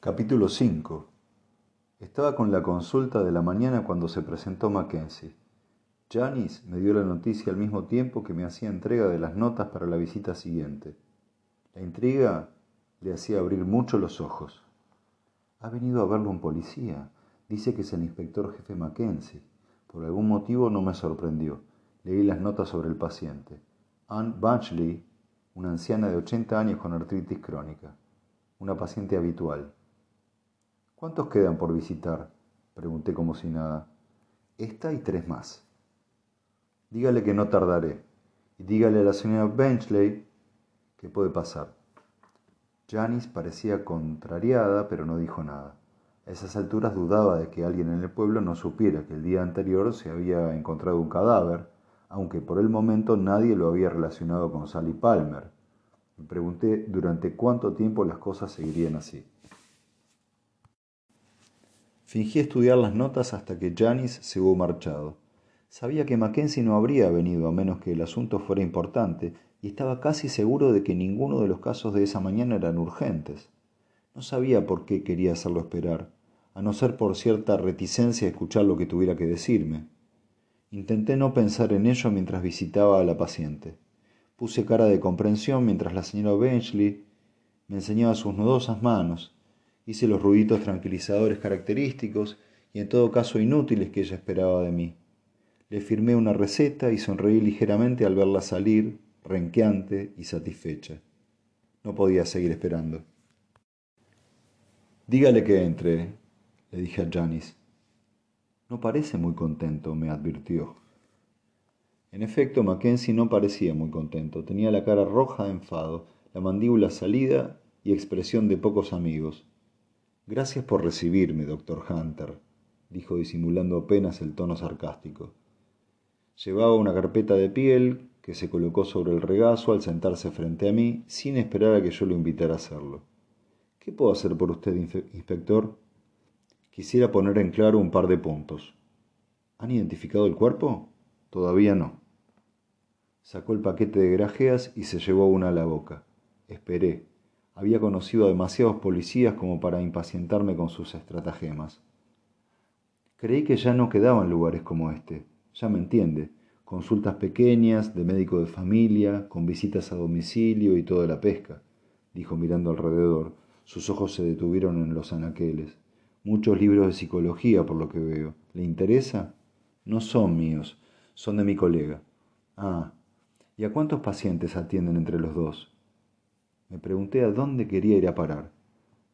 Capítulo 5 Estaba con la consulta de la mañana cuando se presentó Mackenzie. Janice me dio la noticia al mismo tiempo que me hacía entrega de las notas para la visita siguiente. La intriga le hacía abrir mucho los ojos. Ha venido a verlo un policía. Dice que es el inspector jefe Mackenzie. Por algún motivo no me sorprendió. Leí las notas sobre el paciente. Anne Batchley, una anciana de 80 años con artritis crónica. Una paciente habitual. ¿Cuántos quedan por visitar? Pregunté como si nada. Esta y tres más. Dígale que no tardaré. Y dígale a la señora Benchley que puede pasar. Janice parecía contrariada, pero no dijo nada. A esas alturas dudaba de que alguien en el pueblo no supiera que el día anterior se había encontrado un cadáver, aunque por el momento nadie lo había relacionado con Sally Palmer. Me pregunté durante cuánto tiempo las cosas seguirían así. Fingí estudiar las notas hasta que Janice se hubo marchado. Sabía que Mackenzie no habría venido a menos que el asunto fuera importante y estaba casi seguro de que ninguno de los casos de esa mañana eran urgentes. No sabía por qué quería hacerlo esperar, a no ser por cierta reticencia a escuchar lo que tuviera que decirme. Intenté no pensar en ello mientras visitaba a la paciente. Puse cara de comprensión mientras la señora Benchley me enseñaba sus nudosas manos Hice los ruiditos tranquilizadores característicos y en todo caso inútiles que ella esperaba de mí. Le firmé una receta y sonreí ligeramente al verla salir, renqueante y satisfecha. No podía seguir esperando. Dígale que entre, le dije a Janice. No parece muy contento, me advirtió. En efecto, Mackenzie no parecía muy contento. Tenía la cara roja de enfado, la mandíbula salida y expresión de pocos amigos. Gracias por recibirme, doctor Hunter, dijo disimulando apenas el tono sarcástico. Llevaba una carpeta de piel que se colocó sobre el regazo al sentarse frente a mí sin esperar a que yo lo invitara a hacerlo. ¿Qué puedo hacer por usted, inspector? Quisiera poner en claro un par de puntos. ¿Han identificado el cuerpo? Todavía no. Sacó el paquete de grajeas y se llevó una a la boca. Esperé, había conocido a demasiados policías como para impacientarme con sus estratagemas. Creí que ya no quedaban lugares como este, ya me entiende, consultas pequeñas, de médico de familia, con visitas a domicilio y toda la pesca, dijo mirando alrededor. Sus ojos se detuvieron en los anaqueles. Muchos libros de psicología, por lo que veo. ¿Le interesa? No son míos, son de mi colega. Ah, ¿y a cuántos pacientes atienden entre los dos? Me pregunté a dónde quería ir a parar.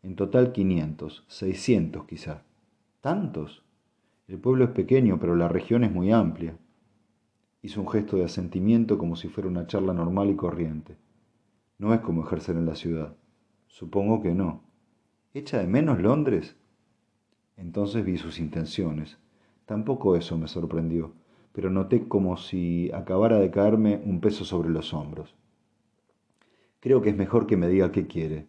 En total 500, 600 quizá. ¿Tantos? El pueblo es pequeño, pero la región es muy amplia. Hizo un gesto de asentimiento como si fuera una charla normal y corriente. No es como ejercer en la ciudad. Supongo que no. ¿Echa de menos Londres? Entonces vi sus intenciones. Tampoco eso me sorprendió, pero noté como si acabara de caerme un peso sobre los hombros. Creo que es mejor que me diga qué quiere.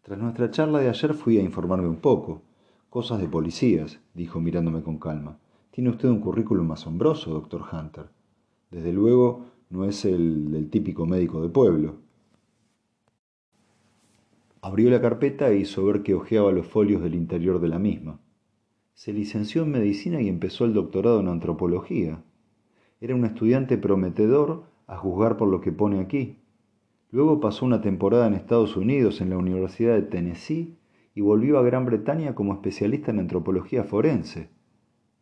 Tras nuestra charla de ayer fui a informarme un poco. Cosas de policías, dijo mirándome con calma. Tiene usted un currículum asombroso, doctor Hunter. Desde luego, no es el, el típico médico de pueblo. Abrió la carpeta e hizo ver que hojeaba los folios del interior de la misma. Se licenció en medicina y empezó el doctorado en antropología. Era un estudiante prometedor a juzgar por lo que pone aquí. Luego pasó una temporada en Estados Unidos en la Universidad de Tennessee y volvió a Gran Bretaña como especialista en antropología forense.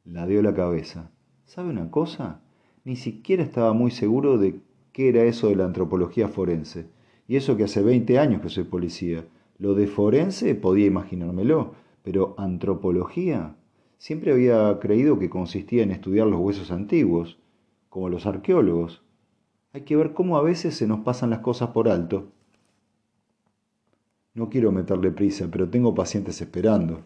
La dio la cabeza. ¿Sabe una cosa? Ni siquiera estaba muy seguro de qué era eso de la antropología forense. Y eso que hace 20 años que soy policía. Lo de forense podía imaginármelo, pero antropología. Siempre había creído que consistía en estudiar los huesos antiguos, como los arqueólogos. Hay que ver cómo a veces se nos pasan las cosas por alto. No quiero meterle prisa, pero tengo pacientes esperando.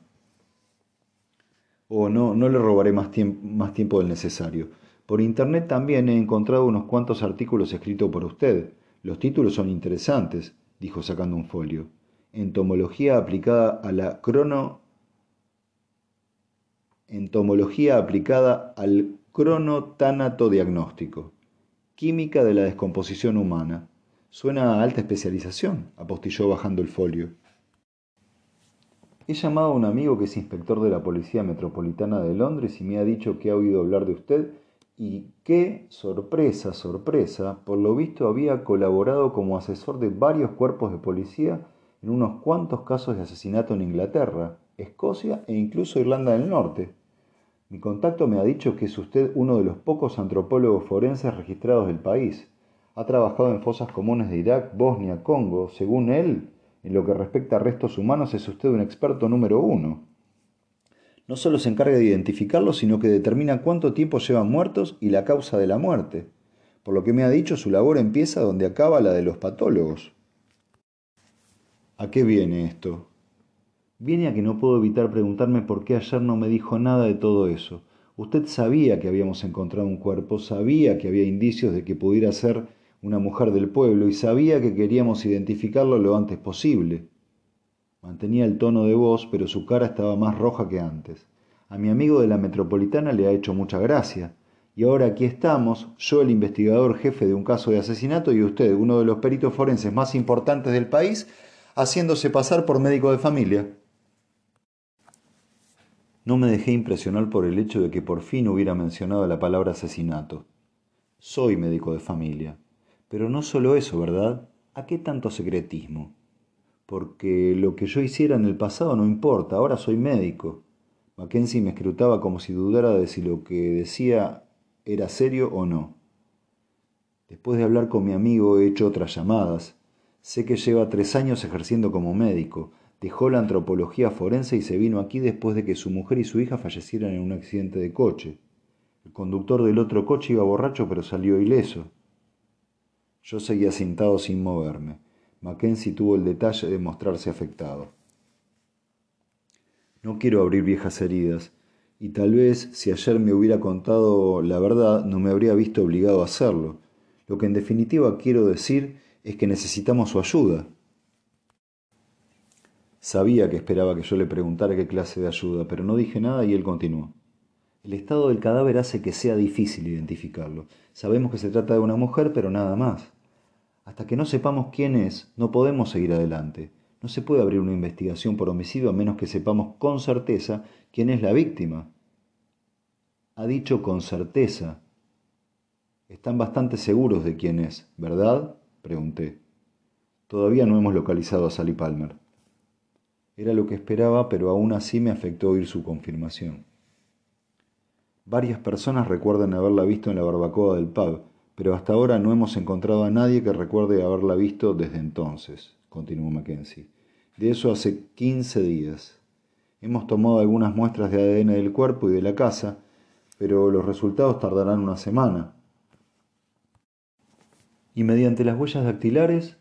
Oh, no, no le robaré más, tiempo del necesario. Por internet también he encontrado unos cuantos artículos escritos por usted. Los títulos son interesantes, dijo sacando un folio. Entomología aplicada a la crono. Entomología aplicada al cronotánato diagnóstico. Química de la descomposición humana. Suena a alta especialización, apostilló bajando el folio. He llamado a un amigo que es inspector de la Policía Metropolitana de Londres y me ha dicho que ha oído hablar de usted y que, sorpresa, sorpresa, por lo visto había colaborado como asesor de varios cuerpos de policía en unos cuantos casos de asesinato en Inglaterra, Escocia e incluso Irlanda del Norte. Mi contacto me ha dicho que es usted uno de los pocos antropólogos forenses registrados del país. Ha trabajado en fosas comunes de Irak, Bosnia, Congo. Según él, en lo que respecta a restos humanos es usted un experto número uno. No solo se encarga de identificarlos, sino que determina cuánto tiempo llevan muertos y la causa de la muerte. Por lo que me ha dicho, su labor empieza donde acaba la de los patólogos. ¿A qué viene esto? Viene a que no puedo evitar preguntarme por qué ayer no me dijo nada de todo eso. Usted sabía que habíamos encontrado un cuerpo, sabía que había indicios de que pudiera ser una mujer del pueblo, y sabía que queríamos identificarlo lo antes posible. Mantenía el tono de voz, pero su cara estaba más roja que antes. A mi amigo de la metropolitana le ha hecho mucha gracia. Y ahora aquí estamos, yo el investigador jefe de un caso de asesinato y usted, uno de los peritos forenses más importantes del país, haciéndose pasar por médico de familia. No me dejé impresionar por el hecho de que por fin hubiera mencionado la palabra asesinato. Soy médico de familia. Pero no solo eso, ¿verdad? ¿A qué tanto secretismo? Porque lo que yo hiciera en el pasado no importa, ahora soy médico. Mackenzie me escrutaba como si dudara de si lo que decía era serio o no. Después de hablar con mi amigo he hecho otras llamadas. Sé que lleva tres años ejerciendo como médico. Dejó la antropología forense y se vino aquí después de que su mujer y su hija fallecieran en un accidente de coche. El conductor del otro coche iba borracho pero salió ileso. Yo seguía sentado sin moverme. Mackenzie tuvo el detalle de mostrarse afectado. No quiero abrir viejas heridas, y tal vez si ayer me hubiera contado la verdad no me habría visto obligado a hacerlo. Lo que en definitiva quiero decir es que necesitamos su ayuda. Sabía que esperaba que yo le preguntara qué clase de ayuda, pero no dije nada y él continuó. El estado del cadáver hace que sea difícil identificarlo. Sabemos que se trata de una mujer, pero nada más. Hasta que no sepamos quién es, no podemos seguir adelante. No se puede abrir una investigación por homicidio a menos que sepamos con certeza quién es la víctima. Ha dicho con certeza. Están bastante seguros de quién es, ¿verdad? pregunté. Todavía no hemos localizado a Sally Palmer. Era lo que esperaba, pero aún así me afectó oír su confirmación. Varias personas recuerdan haberla visto en la barbacoa del pub, pero hasta ahora no hemos encontrado a nadie que recuerde haberla visto desde entonces, continuó Mackenzie. De eso hace quince días. Hemos tomado algunas muestras de ADN del cuerpo y de la casa, pero los resultados tardarán una semana. ¿Y mediante las huellas dactilares?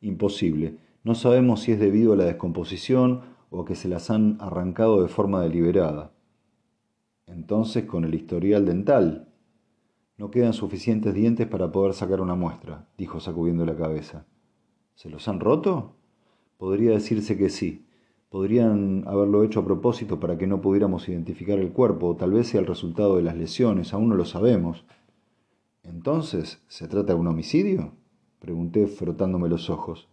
Imposible. No sabemos si es debido a la descomposición o a que se las han arrancado de forma deliberada. Entonces, con el historial dental. No quedan suficientes dientes para poder sacar una muestra, dijo sacudiendo la cabeza. ¿Se los han roto? Podría decirse que sí. Podrían haberlo hecho a propósito para que no pudiéramos identificar el cuerpo, o tal vez sea el resultado de las lesiones, aún no lo sabemos. Entonces, ¿se trata de un homicidio? pregunté frotándome los ojos.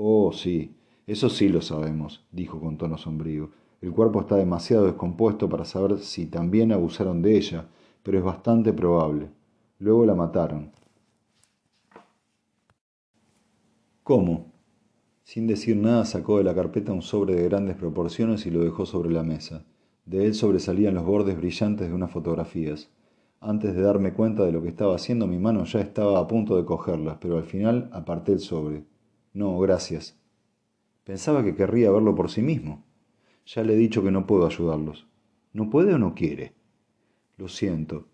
Oh, sí, eso sí lo sabemos, dijo con tono sombrío. El cuerpo está demasiado descompuesto para saber si también abusaron de ella, pero es bastante probable. Luego la mataron. ¿Cómo? Sin decir nada sacó de la carpeta un sobre de grandes proporciones y lo dejó sobre la mesa. De él sobresalían los bordes brillantes de unas fotografías. Antes de darme cuenta de lo que estaba haciendo, mi mano ya estaba a punto de cogerlas, pero al final aparté el sobre. No, gracias. Pensaba que querría verlo por sí mismo. Ya le he dicho que no puedo ayudarlos. ¿No puede o no quiere? Lo siento,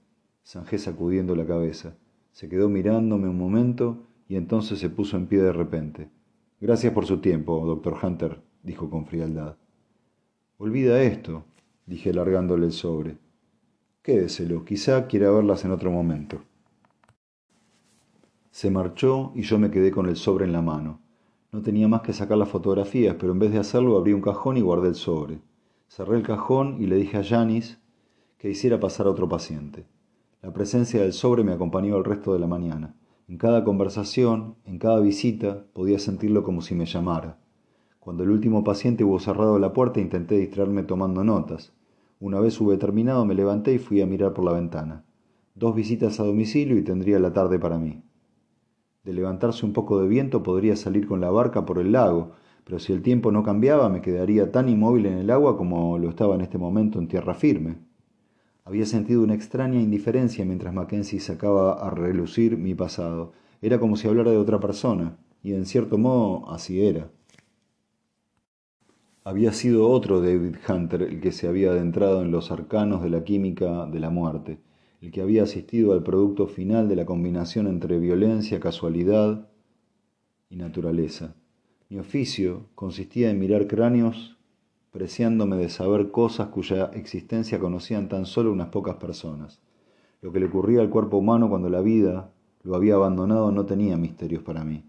zanjé sacudiendo la cabeza. Se quedó mirándome un momento y entonces se puso en pie de repente. Gracias por su tiempo, doctor Hunter, dijo con frialdad. Olvida esto, dije largándole el sobre. Quédeselo, quizá quiera verlas en otro momento. Se marchó y yo me quedé con el sobre en la mano. No tenía más que sacar las fotografías, pero en vez de hacerlo abrí un cajón y guardé el sobre. Cerré el cajón y le dije a Janis que hiciera pasar a otro paciente. La presencia del sobre me acompañó el resto de la mañana. En cada conversación, en cada visita, podía sentirlo como si me llamara. Cuando el último paciente hubo cerrado la puerta intenté distraerme tomando notas. Una vez hube terminado me levanté y fui a mirar por la ventana. Dos visitas a domicilio y tendría la tarde para mí. De levantarse un poco de viento podría salir con la barca por el lago, pero si el tiempo no cambiaba me quedaría tan inmóvil en el agua como lo estaba en este momento en tierra firme. Había sentido una extraña indiferencia mientras Mackenzie sacaba a relucir mi pasado. Era como si hablara de otra persona, y en cierto modo así era. Había sido otro David Hunter el que se había adentrado en los arcanos de la química de la muerte, el que había asistido al producto final de la combinación entre violencia, casualidad y naturaleza. Mi oficio consistía en mirar cráneos preciándome de saber cosas cuya existencia conocían tan solo unas pocas personas. Lo que le ocurría al cuerpo humano cuando la vida lo había abandonado no tenía misterios para mí.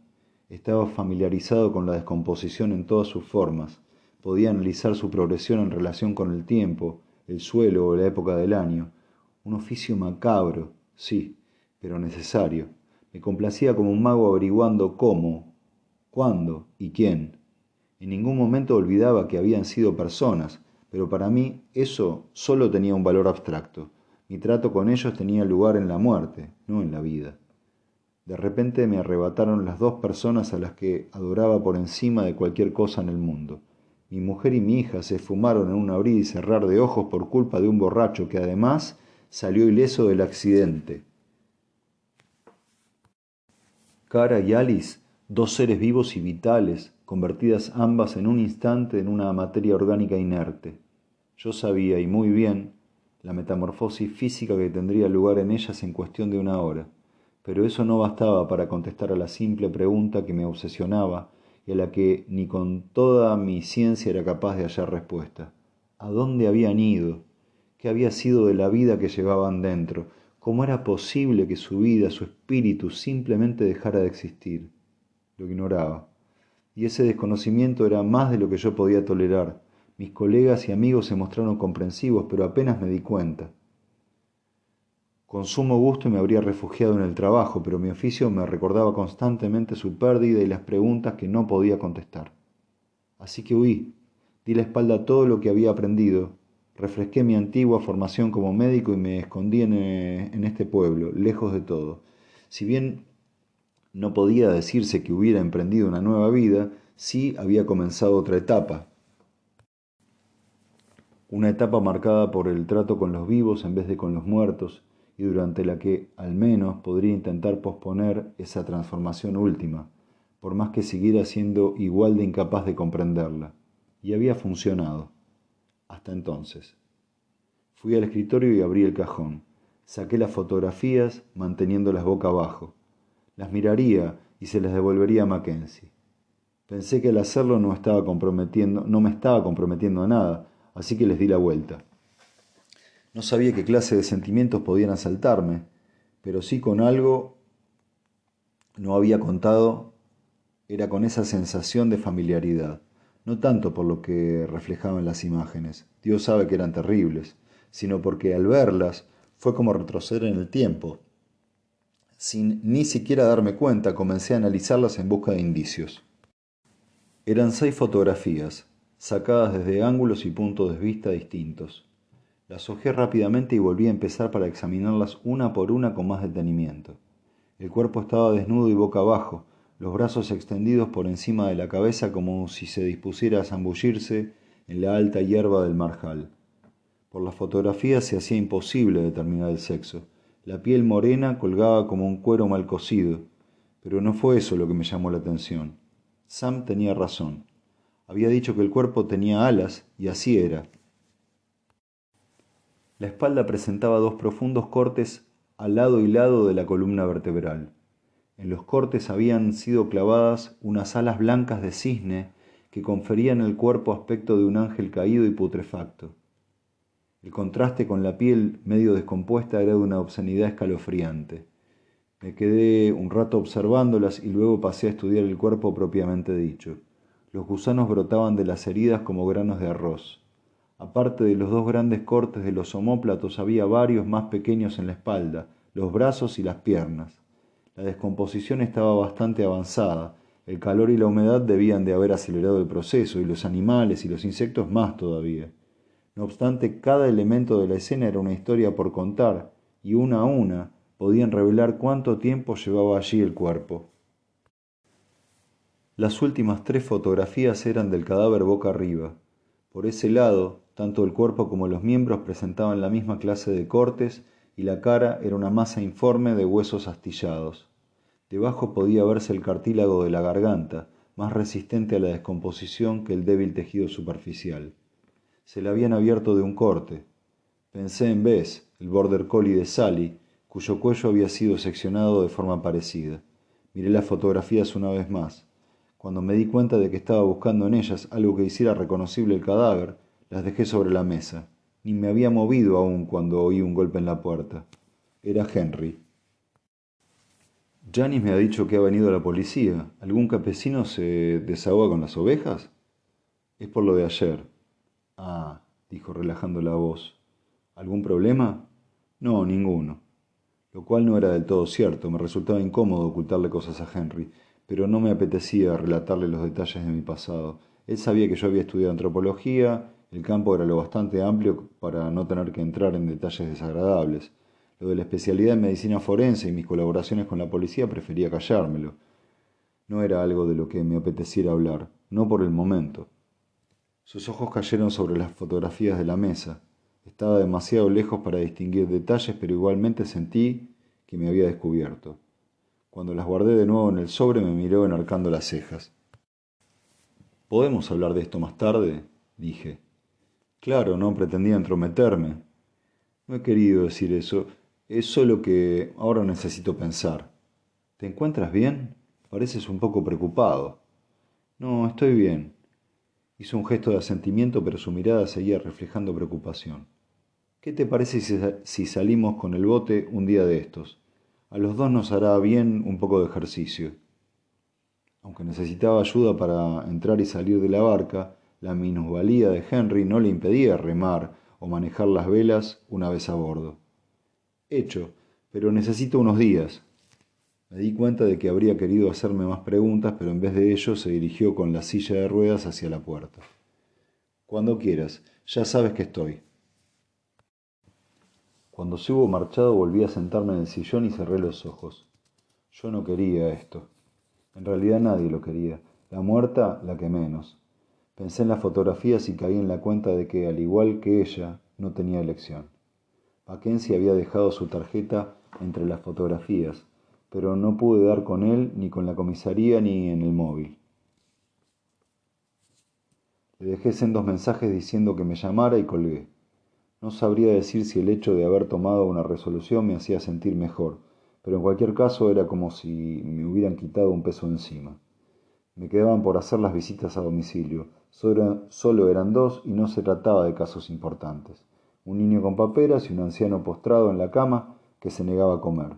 Estaba familiarizado con la descomposición en todas sus formas, podía analizar su progresión en relación con el tiempo, el suelo o la época del año. Un oficio macabro, sí, pero necesario. Me complacía como un mago averiguando cómo, cuándo y quién. En ningún momento olvidaba que habían sido personas, pero para mí eso solo tenía un valor abstracto. Mi trato con ellos tenía lugar en la muerte, no en la vida. De repente me arrebataron las dos personas a las que adoraba por encima de cualquier cosa en el mundo. Mi mujer y mi hija se esfumaron en un abrir y cerrar de ojos por culpa de un borracho que además salió ileso del accidente. Cara y Alice dos seres vivos y vitales, convertidas ambas en un instante en una materia orgánica inerte. Yo sabía, y muy bien, la metamorfosis física que tendría lugar en ellas en cuestión de una hora, pero eso no bastaba para contestar a la simple pregunta que me obsesionaba y a la que ni con toda mi ciencia era capaz de hallar respuesta. ¿A dónde habían ido? ¿Qué había sido de la vida que llevaban dentro? ¿Cómo era posible que su vida, su espíritu, simplemente dejara de existir? lo ignoraba. Y ese desconocimiento era más de lo que yo podía tolerar. Mis colegas y amigos se mostraron comprensivos, pero apenas me di cuenta. Con sumo gusto me habría refugiado en el trabajo, pero mi oficio me recordaba constantemente su pérdida y las preguntas que no podía contestar. Así que huí, di la espalda a todo lo que había aprendido, refresqué mi antigua formación como médico y me escondí en, en este pueblo, lejos de todo. Si bien no podía decirse que hubiera emprendido una nueva vida, sí había comenzado otra etapa. Una etapa marcada por el trato con los vivos en vez de con los muertos, y durante la que al menos podría intentar posponer esa transformación última, por más que siguiera siendo igual de incapaz de comprenderla. Y había funcionado. Hasta entonces. Fui al escritorio y abrí el cajón. Saqué las fotografías manteniéndolas boca abajo las miraría y se las devolvería a Mackenzie. Pensé que al hacerlo no, estaba comprometiendo, no me estaba comprometiendo a nada, así que les di la vuelta. No sabía qué clase de sentimientos podían asaltarme, pero sí con algo no había contado, era con esa sensación de familiaridad, no tanto por lo que reflejaban las imágenes, Dios sabe que eran terribles, sino porque al verlas fue como retroceder en el tiempo, sin ni siquiera darme cuenta, comencé a analizarlas en busca de indicios. Eran seis fotografías, sacadas desde ángulos y puntos de vista distintos. Las hojeé rápidamente y volví a empezar para examinarlas una por una con más detenimiento. El cuerpo estaba desnudo y boca abajo, los brazos extendidos por encima de la cabeza como si se dispusiera a zambullirse en la alta hierba del marjal. Por las fotografías se hacía imposible determinar el sexo. La piel morena colgaba como un cuero mal cocido, pero no fue eso lo que me llamó la atención. Sam tenía razón. Había dicho que el cuerpo tenía alas, y así era. La espalda presentaba dos profundos cortes al lado y lado de la columna vertebral. En los cortes habían sido clavadas unas alas blancas de cisne que conferían al cuerpo aspecto de un ángel caído y putrefacto. El contraste con la piel medio descompuesta era de una obscenidad escalofriante. Me quedé un rato observándolas y luego pasé a estudiar el cuerpo propiamente dicho. Los gusanos brotaban de las heridas como granos de arroz. Aparte de los dos grandes cortes de los omóplatos había varios más pequeños en la espalda, los brazos y las piernas. La descomposición estaba bastante avanzada. El calor y la humedad debían de haber acelerado el proceso, y los animales y los insectos más todavía. No obstante, cada elemento de la escena era una historia por contar, y una a una podían revelar cuánto tiempo llevaba allí el cuerpo. Las últimas tres fotografías eran del cadáver boca arriba. Por ese lado, tanto el cuerpo como los miembros presentaban la misma clase de cortes y la cara era una masa informe de huesos astillados. Debajo podía verse el cartílago de la garganta, más resistente a la descomposición que el débil tejido superficial. Se le habían abierto de un corte. Pensé en Bess, el border collie de Sally, cuyo cuello había sido seccionado de forma parecida. Miré las fotografías una vez más. Cuando me di cuenta de que estaba buscando en ellas algo que hiciera reconocible el cadáver, las dejé sobre la mesa. Ni me había movido aún cuando oí un golpe en la puerta. Era Henry. Janis me ha dicho que ha venido la policía. ¿Algún campesino se desahoga con las ovejas? Es por lo de ayer. Ah, dijo relajando la voz. ¿Algún problema? No, ninguno. Lo cual no era del todo cierto. Me resultaba incómodo ocultarle cosas a Henry, pero no me apetecía relatarle los detalles de mi pasado. Él sabía que yo había estudiado antropología, el campo era lo bastante amplio para no tener que entrar en detalles desagradables. Lo de la especialidad en medicina forense y mis colaboraciones con la policía prefería callármelo. No era algo de lo que me apeteciera hablar, no por el momento. Sus ojos cayeron sobre las fotografías de la mesa. Estaba demasiado lejos para distinguir detalles, pero igualmente sentí que me había descubierto. Cuando las guardé de nuevo en el sobre me miró enarcando las cejas. ¿Podemos hablar de esto más tarde? dije. Claro, no pretendía entrometerme. No he querido decir eso. Es solo que ahora necesito pensar. ¿Te encuentras bien? Pareces un poco preocupado. No, estoy bien. Hizo un gesto de asentimiento, pero su mirada seguía reflejando preocupación. ¿Qué te parece si salimos con el bote un día de estos? A los dos nos hará bien un poco de ejercicio. Aunque necesitaba ayuda para entrar y salir de la barca, la minusvalía de Henry no le impedía remar o manejar las velas una vez a bordo. Hecho, pero necesito unos días. Me di cuenta de que habría querido hacerme más preguntas, pero en vez de ello se dirigió con la silla de ruedas hacia la puerta. Cuando quieras, ya sabes que estoy. Cuando se hubo marchado volví a sentarme en el sillón y cerré los ojos. Yo no quería esto. En realidad nadie lo quería. La muerta, la que menos. Pensé en las fotografías y caí en la cuenta de que, al igual que ella, no tenía elección. Mackenzie había dejado su tarjeta entre las fotografías, pero no pude dar con él ni con la comisaría ni en el móvil. Le dejé sendos mensajes diciendo que me llamara y colgué. No sabría decir si el hecho de haber tomado una resolución me hacía sentir mejor, pero en cualquier caso era como si me hubieran quitado un peso encima. Me quedaban por hacer las visitas a domicilio. Solo eran dos y no se trataba de casos importantes un niño con paperas y un anciano postrado en la cama que se negaba a comer.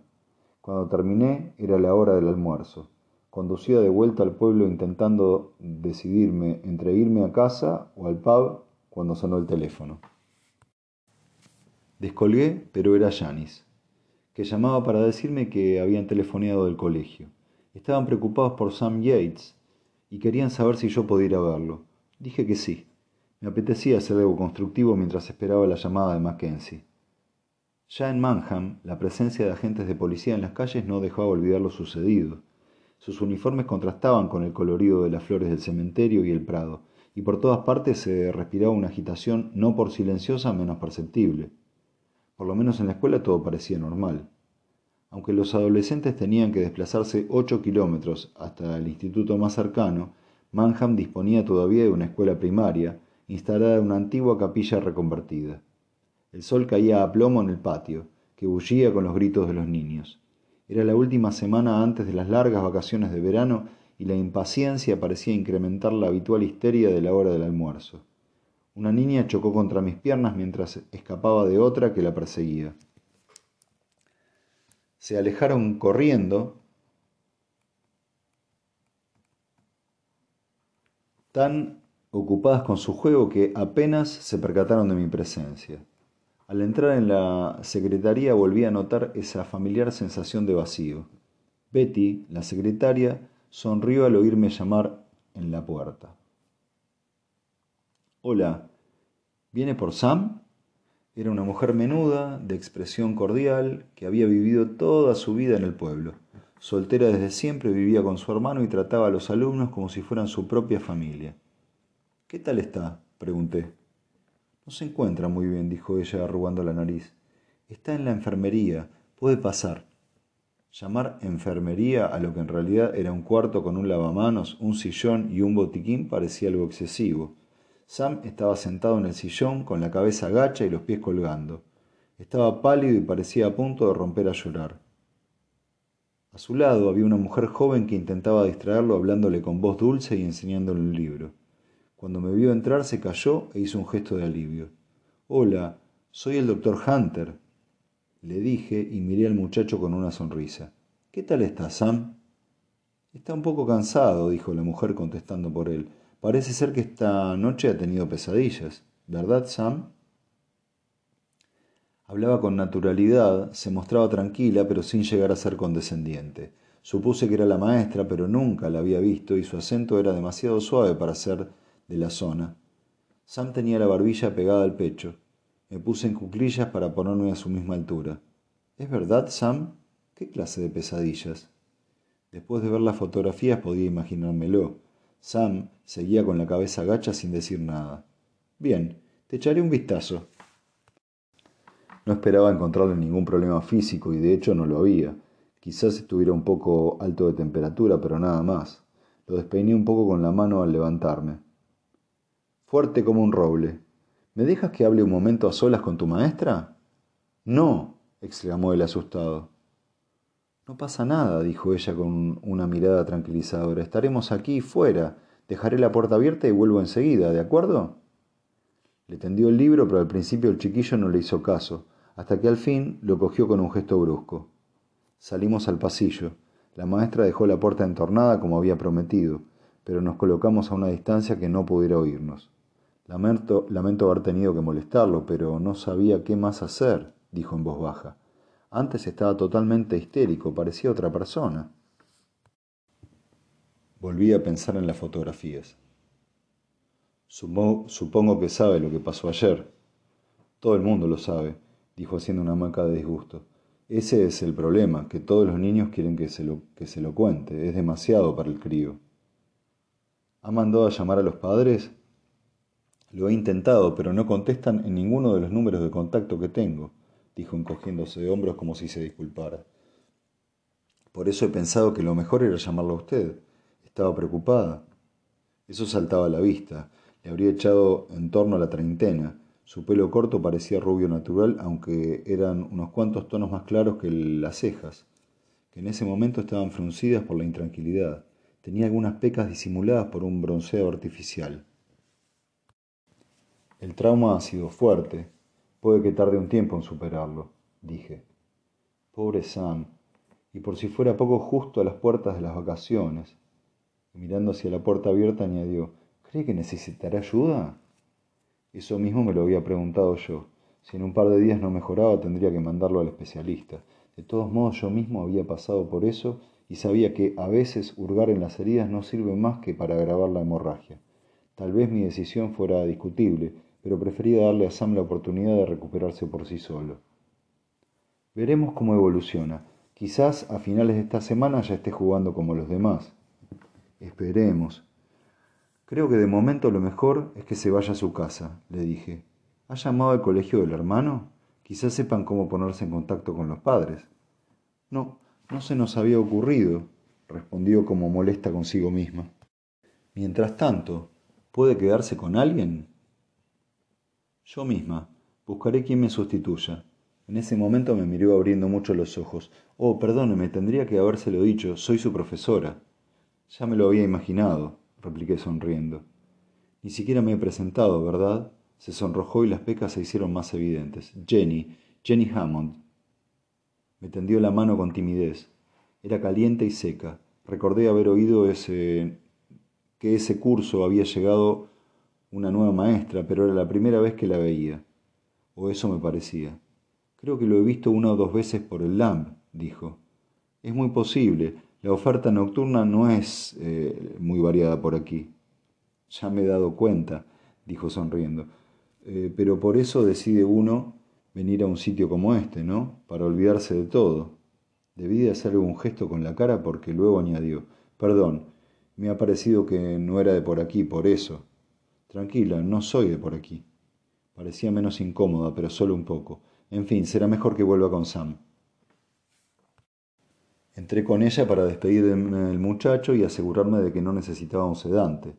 Cuando terminé era la hora del almuerzo. Conducía de vuelta al pueblo intentando decidirme entre irme a casa o al pub cuando sonó el teléfono. Descolgué, pero era Janis, que llamaba para decirme que habían telefoneado del colegio. Estaban preocupados por Sam Yates y querían saber si yo podía ir a verlo. Dije que sí. Me apetecía hacer algo constructivo mientras esperaba la llamada de Mackenzie. Ya en Manham, la presencia de agentes de policía en las calles no dejaba olvidar lo sucedido. Sus uniformes contrastaban con el colorido de las flores del cementerio y el prado, y por todas partes se respiraba una agitación no por silenciosa menos perceptible. Por lo menos en la escuela todo parecía normal. Aunque los adolescentes tenían que desplazarse ocho kilómetros hasta el instituto más cercano, Manham disponía todavía de una escuela primaria, instalada en una antigua capilla reconvertida. El sol caía a plomo en el patio, que bullía con los gritos de los niños. Era la última semana antes de las largas vacaciones de verano y la impaciencia parecía incrementar la habitual histeria de la hora del almuerzo. Una niña chocó contra mis piernas mientras escapaba de otra que la perseguía. Se alejaron corriendo, tan ocupadas con su juego que apenas se percataron de mi presencia. Al entrar en la secretaría volví a notar esa familiar sensación de vacío. Betty, la secretaria, Sonrió al oírme llamar en la puerta. Hola, ¿viene por Sam? Era una mujer menuda, de expresión cordial, que había vivido toda su vida en el pueblo. Soltera desde siempre, vivía con su hermano y trataba a los alumnos como si fueran su propia familia. ¿Qué tal está? pregunté. No se encuentra muy bien, dijo ella, arrugando la nariz. Está en la enfermería. Puede pasar. Llamar enfermería a lo que en realidad era un cuarto con un lavamanos, un sillón y un botiquín parecía algo excesivo. Sam estaba sentado en el sillón con la cabeza gacha y los pies colgando. Estaba pálido y parecía a punto de romper a llorar. A su lado había una mujer joven que intentaba distraerlo hablándole con voz dulce y enseñándole un libro. Cuando me vio entrar se calló e hizo un gesto de alivio. Hola, soy el doctor Hunter, le dije y miré al muchacho con una sonrisa. ¿Qué tal está, Sam? Está un poco cansado, dijo la mujer contestando por él. Parece ser que esta noche ha tenido pesadillas. ¿Verdad, Sam? Hablaba con naturalidad, se mostraba tranquila, pero sin llegar a ser condescendiente. Supuse que era la maestra, pero nunca la había visto y su acento era demasiado suave para ser de la zona. Sam tenía la barbilla pegada al pecho. Me puse en cuclillas para ponerme a su misma altura. ¿Es verdad, Sam? ¿Qué clase de pesadillas? Después de ver las fotografías podía imaginármelo. Sam seguía con la cabeza gacha sin decir nada. Bien, te echaré un vistazo. No esperaba encontrarle ningún problema físico y de hecho no lo había. Quizás estuviera un poco alto de temperatura, pero nada más. Lo despeiné un poco con la mano al levantarme. Fuerte como un roble. ¿Me dejas que hable un momento a solas con tu maestra? No, exclamó él asustado. No pasa nada, dijo ella con una mirada tranquilizadora. Estaremos aquí fuera. Dejaré la puerta abierta y vuelvo enseguida, ¿de acuerdo? Le tendió el libro, pero al principio el chiquillo no le hizo caso, hasta que al fin lo cogió con un gesto brusco. Salimos al pasillo. La maestra dejó la puerta entornada como había prometido, pero nos colocamos a una distancia que no pudiera oírnos. Lamento, lamento haber tenido que molestarlo, pero no sabía qué más hacer, dijo en voz baja. Antes estaba totalmente histérico, parecía otra persona. Volví a pensar en las fotografías. Supongo, que sabe lo que pasó ayer. Todo el mundo lo sabe, dijo haciendo una maca de disgusto. Ese es el problema, que todos los niños quieren que se lo, que se lo cuente. Es demasiado para el crío. ¿Ha mandado a llamar a los padres? Lo he intentado, pero no contestan en ninguno de los números de contacto que tengo, dijo encogiéndose de hombros como si se disculpara. Por eso he pensado que lo mejor era llamarlo a usted. Estaba preocupada. Eso saltaba a la vista. Le habría echado en torno a la treintena. Su pelo corto parecía rubio natural, aunque eran unos cuantos tonos más claros que las cejas, que en ese momento estaban fruncidas por la intranquilidad. Tenía algunas pecas disimuladas por un bronceo artificial. El trauma ha sido fuerte. Puede que tarde un tiempo en superarlo, dije. Pobre Sam. Y por si fuera poco justo a las puertas de las vacaciones. mirando hacia la puerta abierta añadió, ¿cree que necesitará ayuda? Eso mismo me lo había preguntado yo. Si en un par de días no mejoraba, tendría que mandarlo al especialista. De todos modos, yo mismo había pasado por eso y sabía que a veces hurgar en las heridas no sirve más que para agravar la hemorragia. Tal vez mi decisión fuera discutible, pero prefería darle a Sam la oportunidad de recuperarse por sí solo. Veremos cómo evoluciona. Quizás a finales de esta semana ya esté jugando como los demás. Esperemos. Creo que de momento lo mejor es que se vaya a su casa, le dije. ¿Ha llamado al colegio del hermano? Quizás sepan cómo ponerse en contacto con los padres. No, no se nos había ocurrido, respondió como molesta consigo misma. Mientras tanto, ¿puede quedarse con alguien? Yo misma. Buscaré quien me sustituya. En ese momento me miró abriendo mucho los ojos. Oh, perdóneme, tendría que habérselo dicho. Soy su profesora. Ya me lo había imaginado, repliqué sonriendo. Ni siquiera me he presentado, ¿verdad? Se sonrojó y las pecas se hicieron más evidentes. Jenny, Jenny Hammond. Me tendió la mano con timidez. Era caliente y seca. Recordé haber oído ese que ese curso había llegado una nueva maestra, pero era la primera vez que la veía. O eso me parecía. Creo que lo he visto una o dos veces por el LAMP, dijo. Es muy posible. La oferta nocturna no es eh, muy variada por aquí. Ya me he dado cuenta, dijo sonriendo. Eh, pero por eso decide uno venir a un sitio como este, ¿no? Para olvidarse de todo. Debí de hacerle un gesto con la cara porque luego añadió, perdón, me ha parecido que no era de por aquí, por eso. Tranquila, no soy de por aquí. Parecía menos incómoda, pero solo un poco. En fin, será mejor que vuelva con Sam. Entré con ella para despedirme del muchacho y asegurarme de que no necesitaba un sedante.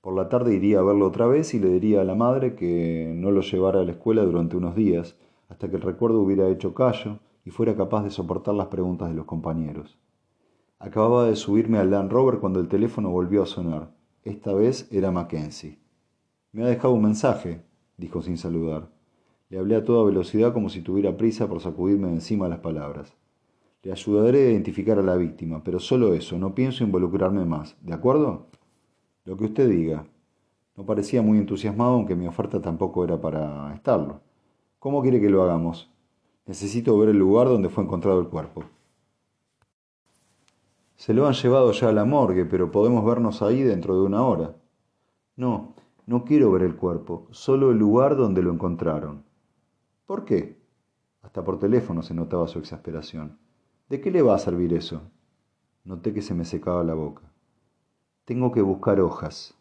Por la tarde iría a verlo otra vez y le diría a la madre que no lo llevara a la escuela durante unos días, hasta que el recuerdo hubiera hecho callo y fuera capaz de soportar las preguntas de los compañeros. Acababa de subirme al Land Rover cuando el teléfono volvió a sonar. Esta vez era Mackenzie. Me ha dejado un mensaje, dijo sin saludar. Le hablé a toda velocidad como si tuviera prisa por sacudirme de encima las palabras. Le ayudaré a identificar a la víctima, pero solo eso, no pienso involucrarme más. ¿De acuerdo? Lo que usted diga. No parecía muy entusiasmado, aunque mi oferta tampoco era para estarlo. ¿Cómo quiere que lo hagamos? Necesito ver el lugar donde fue encontrado el cuerpo. Se lo han llevado ya a la morgue, pero podemos vernos ahí dentro de una hora. No, no quiero ver el cuerpo, solo el lugar donde lo encontraron. ¿Por qué? Hasta por teléfono se notaba su exasperación. ¿De qué le va a servir eso? Noté que se me secaba la boca. Tengo que buscar hojas.